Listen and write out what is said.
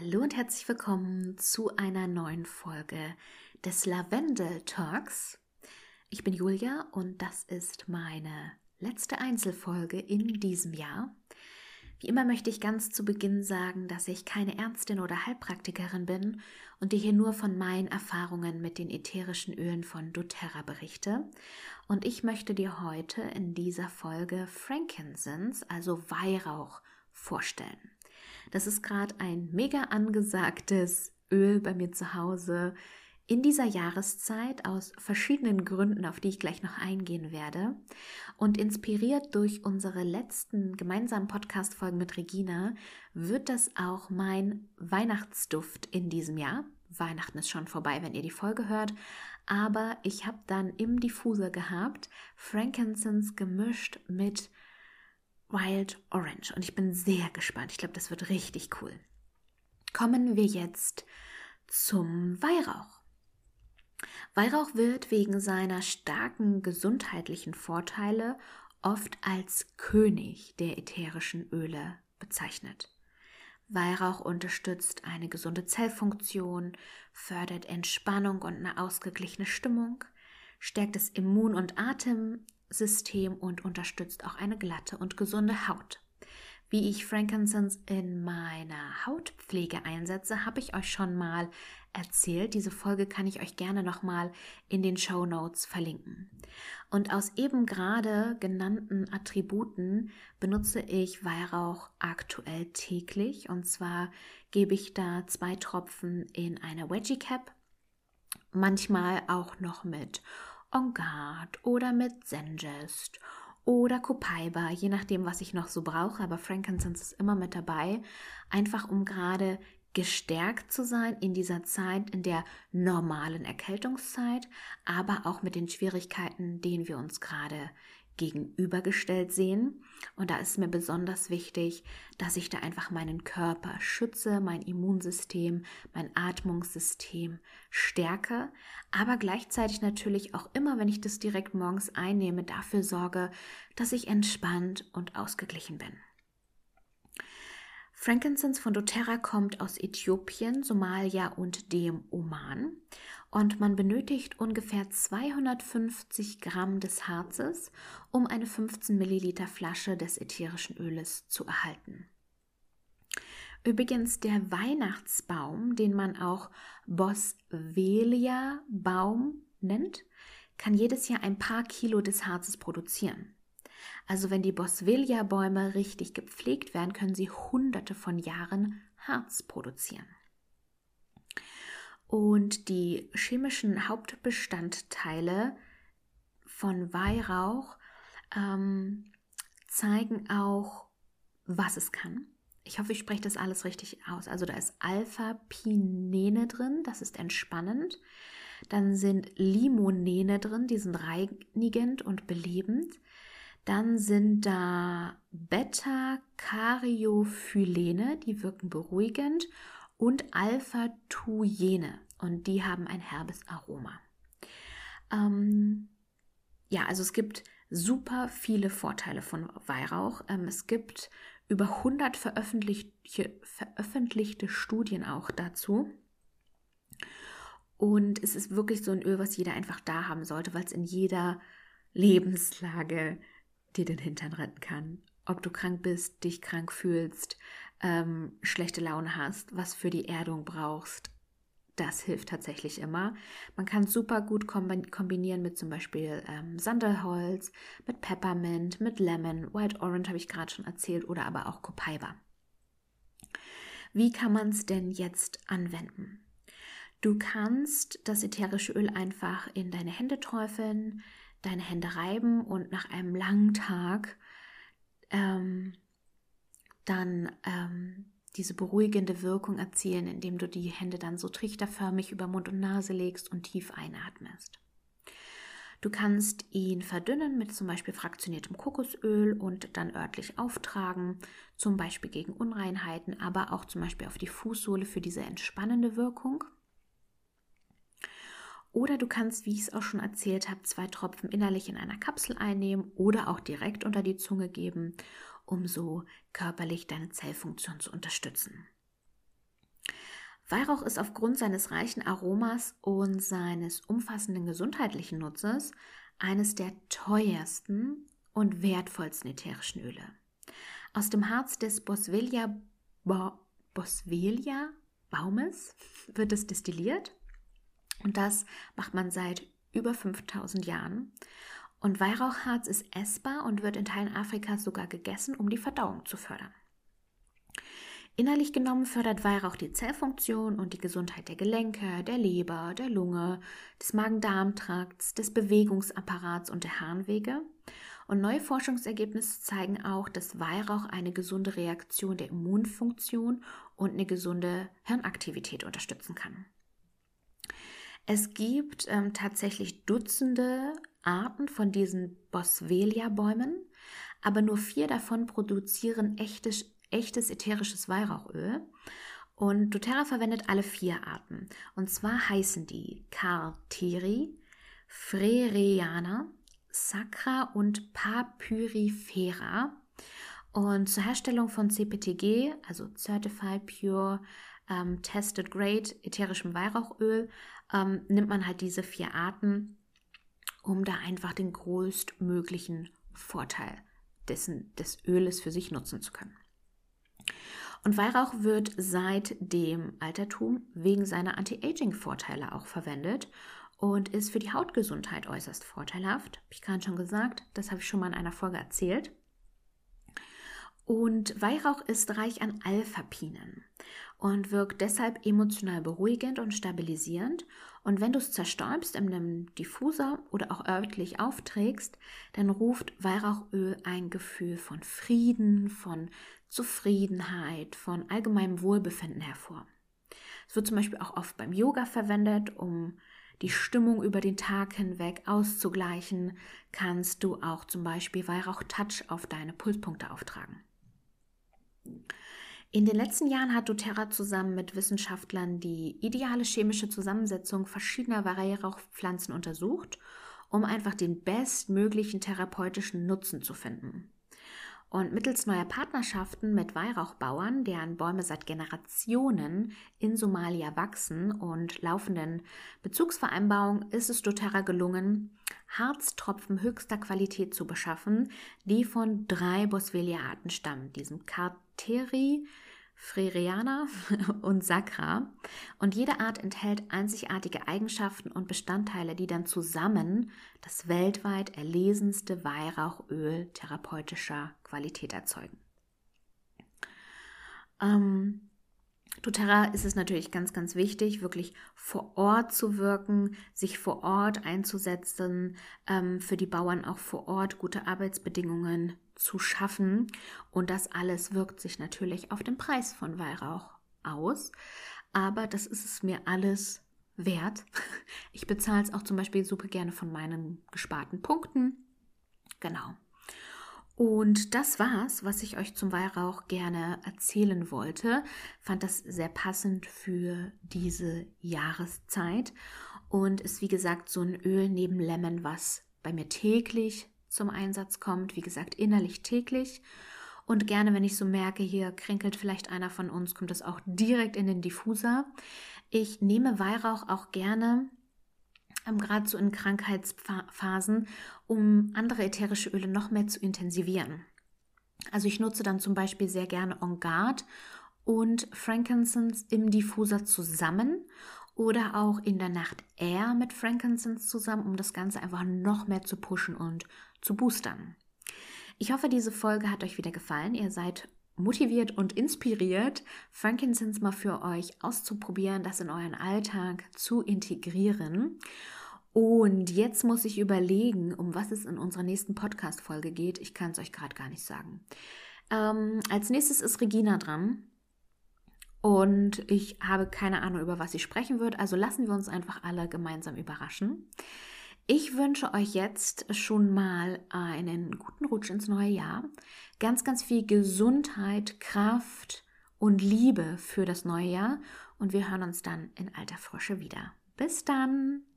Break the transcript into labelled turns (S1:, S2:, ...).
S1: Hallo und herzlich willkommen zu einer neuen Folge des Lavendel Talks. Ich bin Julia und das ist meine letzte Einzelfolge in diesem Jahr. Wie immer möchte ich ganz zu Beginn sagen, dass ich keine Ärztin oder Heilpraktikerin bin und dir hier nur von meinen Erfahrungen mit den ätherischen Ölen von doTERRA berichte. Und ich möchte dir heute in dieser Folge Frankincense, also Weihrauch, vorstellen. Das ist gerade ein mega angesagtes Öl bei mir zu Hause in dieser Jahreszeit aus verschiedenen Gründen, auf die ich gleich noch eingehen werde. Und inspiriert durch unsere letzten gemeinsamen Podcast-Folgen mit Regina wird das auch mein Weihnachtsduft in diesem Jahr. Weihnachten ist schon vorbei, wenn ihr die Folge hört. Aber ich habe dann im Diffuser gehabt Frankincense gemischt mit Wild Orange. Und ich bin sehr gespannt. Ich glaube, das wird richtig cool. Kommen wir jetzt zum Weihrauch. Weihrauch wird wegen seiner starken gesundheitlichen Vorteile oft als König der ätherischen Öle bezeichnet. Weihrauch unterstützt eine gesunde Zellfunktion, fördert Entspannung und eine ausgeglichene Stimmung, stärkt das Immun- und Atem, System und unterstützt auch eine glatte und gesunde Haut. Wie ich Frankincense in meiner Hautpflege einsetze, habe ich euch schon mal erzählt. Diese Folge kann ich euch gerne nochmal in den Show Notes verlinken. Und aus eben gerade genannten Attributen benutze ich Weihrauch aktuell täglich. Und zwar gebe ich da zwei Tropfen in eine Wedgie Cap, manchmal auch noch mit On Guard oder mit Zengest oder Copaiba, je nachdem, was ich noch so brauche. Aber Frankincense ist immer mit dabei, einfach um gerade gestärkt zu sein in dieser Zeit, in der normalen Erkältungszeit, aber auch mit den Schwierigkeiten, denen wir uns gerade gegenübergestellt sehen. Und da ist mir besonders wichtig, dass ich da einfach meinen Körper schütze, mein Immunsystem, mein Atmungssystem stärke, aber gleichzeitig natürlich auch immer, wenn ich das direkt morgens einnehme, dafür sorge, dass ich entspannt und ausgeglichen bin. Frankincense von doTERRA kommt aus Äthiopien, Somalia und dem Oman und man benötigt ungefähr 250 Gramm des Harzes, um eine 15 Milliliter Flasche des ätherischen Öles zu erhalten. Übrigens der Weihnachtsbaum, den man auch Boswellia Baum nennt, kann jedes Jahr ein paar Kilo des Harzes produzieren. Also wenn die Boswellia-Bäume richtig gepflegt werden, können sie hunderte von Jahren Harz produzieren. Und die chemischen Hauptbestandteile von Weihrauch ähm, zeigen auch, was es kann. Ich hoffe, ich spreche das alles richtig aus. Also da ist Alpha-Pinene drin, das ist entspannend. Dann sind Limonene drin, die sind reinigend und belebend. Dann sind da Beta-Karyophyllene, die wirken beruhigend und Alpha-Thujene und die haben ein herbes Aroma. Ähm, ja, also es gibt super viele Vorteile von Weihrauch. Ähm, es gibt über 100 veröffentlichte, veröffentlichte Studien auch dazu. Und es ist wirklich so ein Öl, was jeder einfach da haben sollte, weil es in jeder Lebenslage dir den Hintern retten kann. Ob du krank bist, dich krank fühlst, ähm, schlechte Laune hast, was für die Erdung brauchst, das hilft tatsächlich immer. Man kann super gut kombinieren mit zum Beispiel ähm, Sandelholz, mit Peppermint, mit Lemon, White Orange habe ich gerade schon erzählt oder aber auch Copaiba. Wie kann man es denn jetzt anwenden? Du kannst das ätherische Öl einfach in deine Hände träufeln, deine Hände reiben und nach einem langen Tag ähm, dann ähm, diese beruhigende Wirkung erzielen, indem du die Hände dann so trichterförmig über Mund und Nase legst und tief einatmest. Du kannst ihn verdünnen mit zum Beispiel fraktioniertem Kokosöl und dann örtlich auftragen, zum Beispiel gegen Unreinheiten, aber auch zum Beispiel auf die Fußsohle für diese entspannende Wirkung. Oder du kannst, wie ich es auch schon erzählt habe, zwei Tropfen innerlich in einer Kapsel einnehmen oder auch direkt unter die Zunge geben, um so körperlich deine Zellfunktion zu unterstützen. Weihrauch ist aufgrund seines reichen Aromas und seines umfassenden gesundheitlichen Nutzes eines der teuersten und wertvollsten ätherischen Öle. Aus dem Harz des Boswellia, Bo, Boswellia Baumes wird es destilliert und das macht man seit über 5000 Jahren. Und Weihrauchharz ist essbar und wird in Teilen Afrikas sogar gegessen, um die Verdauung zu fördern. Innerlich genommen fördert Weihrauch die Zellfunktion und die Gesundheit der Gelenke, der Leber, der Lunge, des Magen-Darm-Trakts, des Bewegungsapparats und der Harnwege. Und neue Forschungsergebnisse zeigen auch, dass Weihrauch eine gesunde Reaktion der Immunfunktion und eine gesunde Hirnaktivität unterstützen kann. Es gibt ähm, tatsächlich Dutzende Arten von diesen Boswellia-Bäumen, aber nur vier davon produzieren echtes, echtes ätherisches Weihrauchöl. Und doTERRA verwendet alle vier Arten. Und zwar heißen die Carteri, Freriana, Sacra und Papyrifera. Und zur Herstellung von CPTG, also Certified Pure ähm, Tested Grade ätherischem Weihrauchöl, ähm, nimmt man halt diese vier Arten, um da einfach den größtmöglichen Vorteil dessen, des Öles für sich nutzen zu können. Und Weihrauch wird seit dem Altertum wegen seiner Anti-Aging-Vorteile auch verwendet und ist für die Hautgesundheit äußerst vorteilhaft. Habe ich gerade schon gesagt, das habe ich schon mal in einer Folge erzählt. Und Weihrauch ist reich an Alphapinen und wirkt deshalb emotional beruhigend und stabilisierend. Und wenn du es zerstäubst in einem Diffuser oder auch örtlich aufträgst, dann ruft Weihrauchöl ein Gefühl von Frieden, von Zufriedenheit, von allgemeinem Wohlbefinden hervor. Es wird zum Beispiel auch oft beim Yoga verwendet, um die Stimmung über den Tag hinweg auszugleichen, kannst du auch zum Beispiel Weihrauch-Touch auf deine Pulspunkte auftragen. In den letzten Jahren hat doTERRA zusammen mit Wissenschaftlern die ideale chemische Zusammensetzung verschiedener Weihrauchpflanzen untersucht, um einfach den bestmöglichen therapeutischen Nutzen zu finden. Und mittels neuer Partnerschaften mit Weihrauchbauern, deren Bäume seit Generationen in Somalia wachsen und laufenden Bezugsvereinbarungen ist es doTERRA gelungen, Harztropfen höchster Qualität zu beschaffen, die von drei Boswellia-Arten stammen, diesem Carteri, Freriana und Sacra. Und jede Art enthält einzigartige Eigenschaften und Bestandteile, die dann zusammen das weltweit erlesenste Weihrauchöl therapeutischer Qualität erzeugen. Ähm, doTERRA ist es natürlich ganz, ganz wichtig, wirklich vor Ort zu wirken, sich vor Ort einzusetzen, ähm, für die Bauern auch vor Ort gute Arbeitsbedingungen zu schaffen. Und das alles wirkt sich natürlich auf den Preis von Weihrauch aus. Aber das ist es mir alles wert. Ich bezahle es auch zum Beispiel super gerne von meinen gesparten Punkten. Genau. Und das war's, was ich euch zum Weihrauch gerne erzählen wollte. Fand das sehr passend für diese Jahreszeit und ist wie gesagt so ein Öl neben Lemon, was bei mir täglich zum Einsatz kommt. Wie gesagt, innerlich täglich. Und gerne, wenn ich so merke, hier kränkelt vielleicht einer von uns, kommt das auch direkt in den Diffuser. Ich nehme Weihrauch auch gerne, ähm, gerade so in Krankheitsphasen, um andere ätherische Öle noch mehr zu intensivieren. Also ich nutze dann zum Beispiel sehr gerne On Guard und Frankincense im Diffuser zusammen oder auch in der Nacht Air mit Frankincense zusammen, um das Ganze einfach noch mehr zu pushen und zu boostern. Ich hoffe, diese Folge hat euch wieder gefallen. Ihr seid motiviert und inspiriert, Frankincense mal für euch auszuprobieren, das in euren Alltag zu integrieren. Und jetzt muss ich überlegen, um was es in unserer nächsten Podcast-Folge geht. Ich kann es euch gerade gar nicht sagen. Ähm, als nächstes ist Regina dran. Und ich habe keine Ahnung, über was sie sprechen wird. Also lassen wir uns einfach alle gemeinsam überraschen. Ich wünsche euch jetzt schon mal einen guten Rutsch ins neue Jahr. Ganz, ganz viel Gesundheit, Kraft und Liebe für das neue Jahr. Und wir hören uns dann in alter Frische wieder. Bis dann!